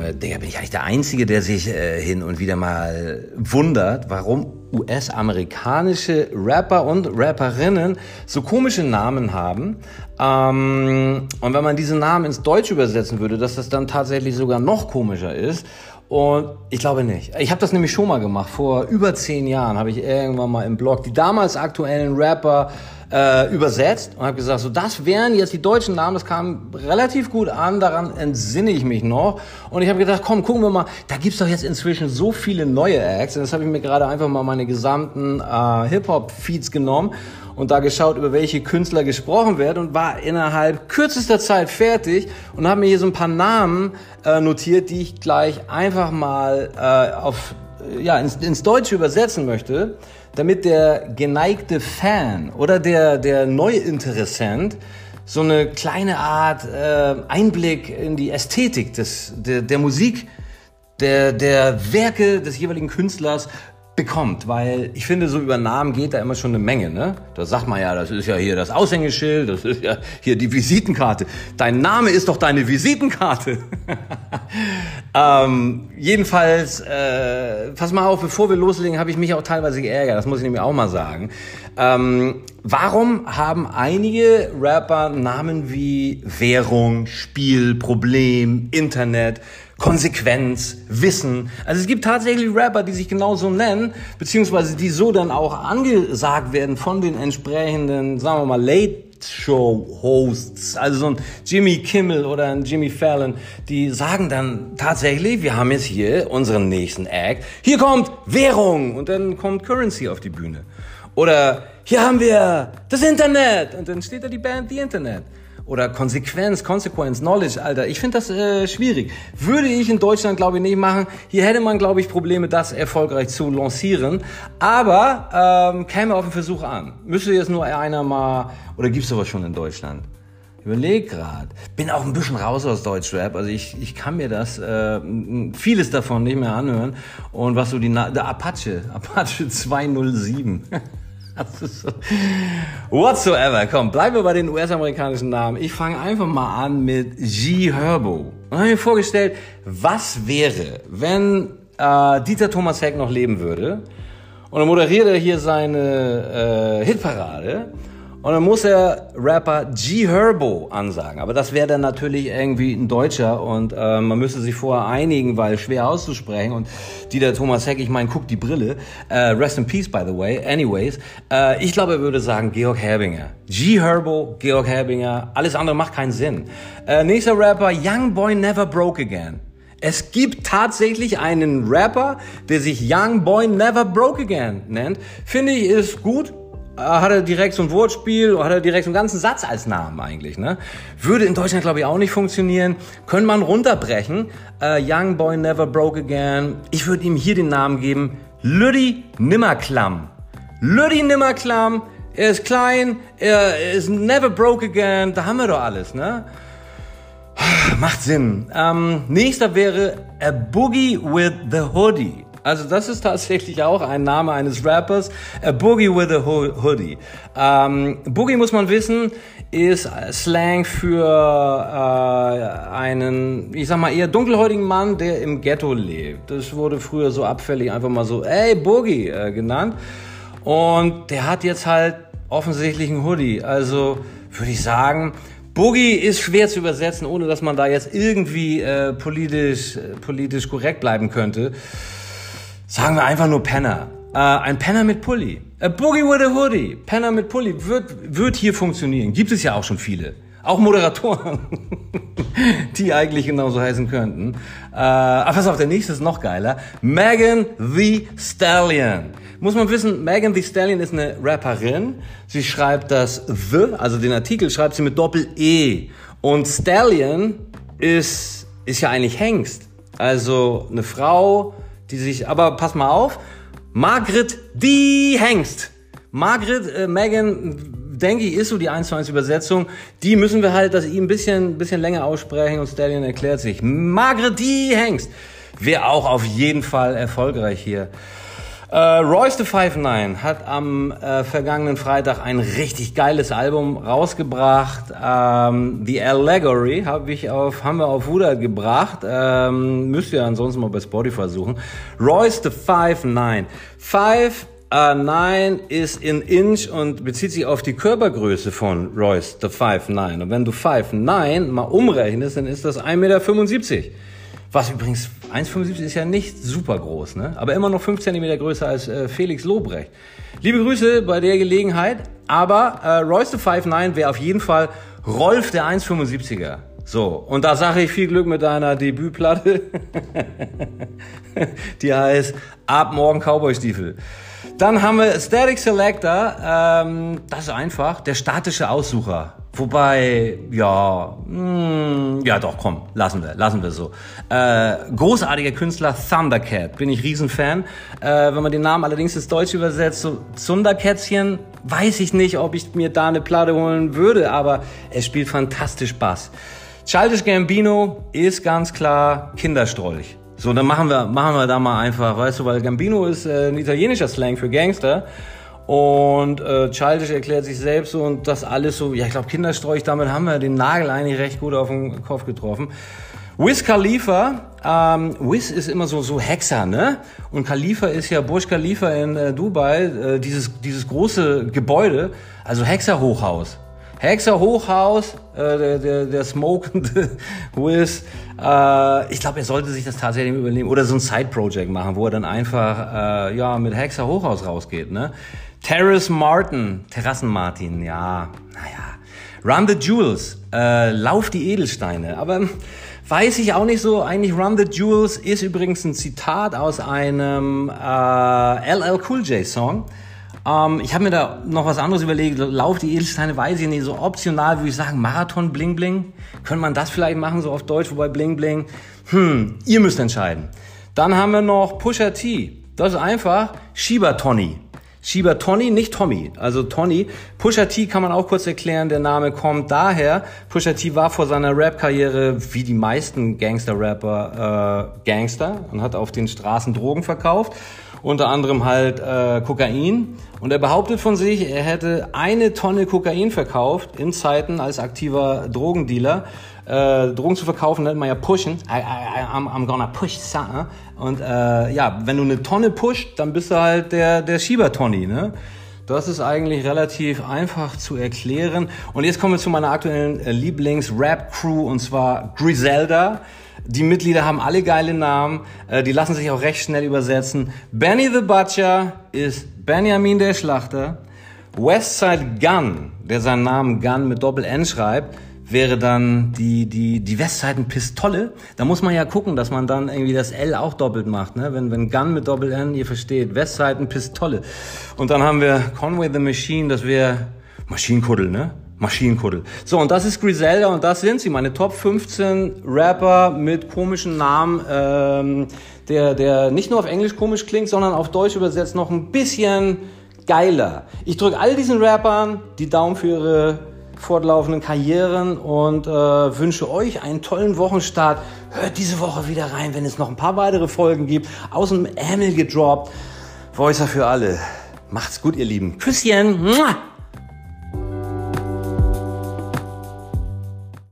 Digga, bin ich eigentlich der Einzige, der sich äh, hin und wieder mal wundert, warum US-amerikanische Rapper und Rapperinnen so komische Namen haben. Ähm, und wenn man diese Namen ins Deutsch übersetzen würde, dass das dann tatsächlich sogar noch komischer ist. Und ich glaube nicht. Ich habe das nämlich schon mal gemacht. Vor über zehn Jahren habe ich irgendwann mal im Blog die damals aktuellen Rapper äh, übersetzt und habe gesagt, so das wären jetzt die deutschen Namen. Das kam relativ gut an. Daran entsinne ich mich noch. Und ich habe gedacht, komm, gucken wir mal. Da gibt's doch jetzt inzwischen so viele neue Acts. Und das habe ich mir gerade einfach mal meine gesamten äh, Hip-Hop-Feeds genommen und da geschaut, über welche Künstler gesprochen wird und war innerhalb kürzester Zeit fertig und habe mir hier so ein paar Namen äh, notiert, die ich gleich einfach mal äh, auf, ja, ins, ins Deutsche übersetzen möchte, damit der geneigte Fan oder der, der Neuinteressent so eine kleine Art äh, Einblick in die Ästhetik des, der, der Musik der, der Werke des jeweiligen Künstlers bekommt, weil ich finde, so über Namen geht da immer schon eine Menge, ne? Da sagt man ja, das ist ja hier das Aushängeschild, das ist ja hier die Visitenkarte. Dein Name ist doch deine Visitenkarte. ähm, jedenfalls, äh, pass mal auf, bevor wir loslegen, habe ich mich auch teilweise geärgert, das muss ich nämlich auch mal sagen. Ähm, warum haben einige Rapper Namen wie Währung, Spiel, Problem, Internet, Konsequenz, Wissen. Also es gibt tatsächlich Rapper, die sich genauso nennen, beziehungsweise die so dann auch angesagt werden von den entsprechenden, sagen wir mal, Late Show Hosts, also so ein Jimmy Kimmel oder ein Jimmy Fallon, die sagen dann tatsächlich, wir haben jetzt hier unseren nächsten Act. Hier kommt Währung und dann kommt Currency auf die Bühne. Oder hier haben wir das Internet und dann steht da die Band The Internet oder Konsequenz, Consequence, Knowledge, Alter. Ich finde das äh, schwierig. Würde ich in Deutschland, glaube ich, nicht machen. Hier hätte man, glaube ich, Probleme, das erfolgreich zu lancieren. Aber ähm, käme auf den Versuch an. Müsste jetzt nur einer mal, oder gibt's sowas schon in Deutschland? Überleg grad. Bin auch ein bisschen raus aus Deutschrap. Also ich, ich kann mir das, äh, vieles davon nicht mehr anhören. Und was so die, Na der Apache, Apache 207. Whatsoever. Komm, bleiben wir bei den US-amerikanischen Namen. Ich fange einfach mal an mit G. Herbo. Und habe mir vorgestellt, was wäre, wenn äh, Dieter Thomas Heck noch leben würde und er moderiert er hier seine äh, Hitparade und dann muss er Rapper G Herbo ansagen. Aber das wäre dann natürlich irgendwie ein Deutscher und äh, man müsste sich vorher einigen, weil schwer auszusprechen. Und Dieter Thomas Heck, ich meine, guck die Brille. Äh, rest in peace, by the way. Anyways, äh, ich glaube, er würde sagen Georg Herbinger. G Herbo, Georg Herbinger. Alles andere macht keinen Sinn. Äh, nächster Rapper, Young Boy Never Broke Again. Es gibt tatsächlich einen Rapper, der sich Young Boy Never Broke Again nennt. Finde ich ist gut, hat er direkt so ein Wortspiel, hat er direkt so einen ganzen Satz als Namen eigentlich. Ne? Würde in Deutschland, glaube ich, auch nicht funktionieren. Könnte man runterbrechen. Uh, Young Boy Never Broke Again. Ich würde ihm hier den Namen geben. Lüdi Nimmerklamm. Lüdi Nimmerklamm. Er ist klein, er ist never broke again. Da haben wir doch alles, ne? Macht Sinn. Ähm, nächster wäre A Boogie with the Hoodie. Also das ist tatsächlich auch ein Name eines Rappers. A Boogie with a Hoodie. Ähm, Boogie muss man wissen, ist Slang für äh, einen, ich sag mal, eher dunkelhäutigen Mann, der im Ghetto lebt. Das wurde früher so abfällig einfach mal so, ey, Boogie äh, genannt. Und der hat jetzt halt offensichtlich einen Hoodie. Also würde ich sagen, Boogie ist schwer zu übersetzen, ohne dass man da jetzt irgendwie äh, politisch, äh, politisch korrekt bleiben könnte. Sagen wir einfach nur Penner. Äh, ein Penner mit Pulli. A Boogie with a Hoodie. Penner mit Pulli wird, wird hier funktionieren. Gibt es ja auch schon viele. Auch Moderatoren, die eigentlich genauso heißen könnten. Äh, aber pass auf, der nächste ist noch geiler. Megan the Stallion. Muss man wissen, Megan the Stallion ist eine Rapperin. Sie schreibt das The, also den Artikel schreibt sie mit Doppel-E. Und Stallion ist, ist ja eigentlich Hengst. Also eine Frau, die sich, aber pass mal auf, Margret die Hengst. Margret, äh, Megan, denke ich, ist so die 1 zu 1 Übersetzung. Die müssen wir halt, dass ich ein bisschen, bisschen länger aussprechen und Stallion erklärt sich. Margret die Hengst. Wäre auch auf jeden Fall erfolgreich hier. Äh, Royce the Five Nine hat am äh, vergangenen Freitag ein richtig geiles Album rausgebracht. Ähm, The Allegory hab ich auf, haben wir auf Wuda gebracht. Ähm, müsst ihr ansonsten mal bei Spotify suchen. Royce the Five Nine. Five Uh, 9 ist in Inch und bezieht sich auf die Körpergröße von Royce, the 5'9. Und wenn du 5'9 mal umrechnest, dann ist das 1,75 Meter. Was übrigens, 1,75 ist ja nicht super groß, ne? aber immer noch 5 cm größer als äh, Felix Lobrecht. Liebe Grüße bei der Gelegenheit, aber äh, Royce the 5'9 wäre auf jeden Fall Rolf der 1,75er. So, und da sage ich viel Glück mit deiner Debütplatte. Die heißt Ab morgen Cowboy-Stiefel. Dann haben wir Static Selector. Ähm, das ist einfach der statische Aussucher. Wobei, ja, mh, hm, ja doch, komm, lassen wir, lassen wir so. Äh, großartiger Künstler Thundercat, bin ich Riesenfan. Äh, wenn man den Namen allerdings ins Deutsche übersetzt, so Thunderkätzchen, weiß ich nicht, ob ich mir da eine Platte holen würde, aber er spielt fantastisch Bass. Childish Gambino ist ganz klar Kinderstrolch. So, dann machen wir, machen wir da mal einfach, weißt du, weil Gambino ist äh, ein italienischer Slang für Gangster. Und äh, Childish erklärt sich selbst so und das alles so, ja, ich glaube, Kindersträuch, damit haben wir den Nagel eigentlich recht gut auf den Kopf getroffen. Wiz Khalifa, ähm, Wiz ist immer so so Hexer, ne? Und Khalifa ist ja Burj Khalifa in äh, Dubai, äh, dieses dieses große Gebäude, also Hexer Hochhaus. Hexer Hochhaus, äh, der, der, der smokende Wiz. Äh, ich glaube, er sollte sich das tatsächlich übernehmen oder so ein Side-Project machen, wo er dann einfach äh, ja mit Hexer Hochhaus rausgeht. Ne? Terrace Martin, Terrassen Martin, ja, naja. Run the Jewels, äh, Lauf die Edelsteine. Aber weiß ich auch nicht so. Eigentlich Run the Jewels ist übrigens ein Zitat aus einem äh, LL Cool J Song. Ähm, ich habe mir da noch was anderes überlegt. Lauf die Edelsteine, weiß ich nicht. So optional würde ich sagen, Marathon Bling Bling. Könnte man das vielleicht machen, so auf Deutsch, wobei Bling Bling. Hm, ihr müsst entscheiden. Dann haben wir noch Pusher T. Das ist einfach Schieber Tony. Schieber Tony, nicht Tommy, also Tony. Pusha T kann man auch kurz erklären, der Name kommt daher. Pusha T war vor seiner Rap-Karriere, wie die meisten Gangster-Rapper, äh, Gangster und hat auf den Straßen Drogen verkauft unter anderem halt äh, Kokain. Und er behauptet von sich, er hätte eine Tonne Kokain verkauft in Zeiten als aktiver Drogendealer. Äh, Drogen zu verkaufen nennt man ja pushen. I, I, I'm, I'm gonna push something. Und äh, ja, wenn du eine Tonne pusht, dann bist du halt der, der Schiebertonny, ne? Das ist eigentlich relativ einfach zu erklären. Und jetzt kommen wir zu meiner aktuellen äh, Lieblings-Rap-Crew und zwar Griselda. Die Mitglieder haben alle geile Namen, äh, die lassen sich auch recht schnell übersetzen. Benny the Butcher ist Benjamin der Schlachter. Westside Gun, der seinen Namen Gun mit Doppel-N schreibt, wäre dann die, die, die Westseiten-Pistole. Da muss man ja gucken, dass man dann irgendwie das L auch doppelt macht. Ne? Wenn, wenn Gun mit Doppel-N, ihr versteht, Westseiten-Pistole. Und dann haben wir Conway the Machine, das wäre Maschinenkuddel, ne? Maschinenkuddel. So, und das ist Griselda und das sind sie, meine Top 15 Rapper mit komischen Namen, ähm, der, der nicht nur auf Englisch komisch klingt, sondern auf Deutsch übersetzt noch ein bisschen geiler. Ich drücke all diesen Rappern die Daumen für ihre fortlaufenden Karrieren und äh, wünsche euch einen tollen Wochenstart. Hört diese Woche wieder rein, wenn es noch ein paar weitere Folgen gibt. Aus dem Ärmel gedroppt. Voicer für alle. Macht's gut, ihr Lieben. Küsschen.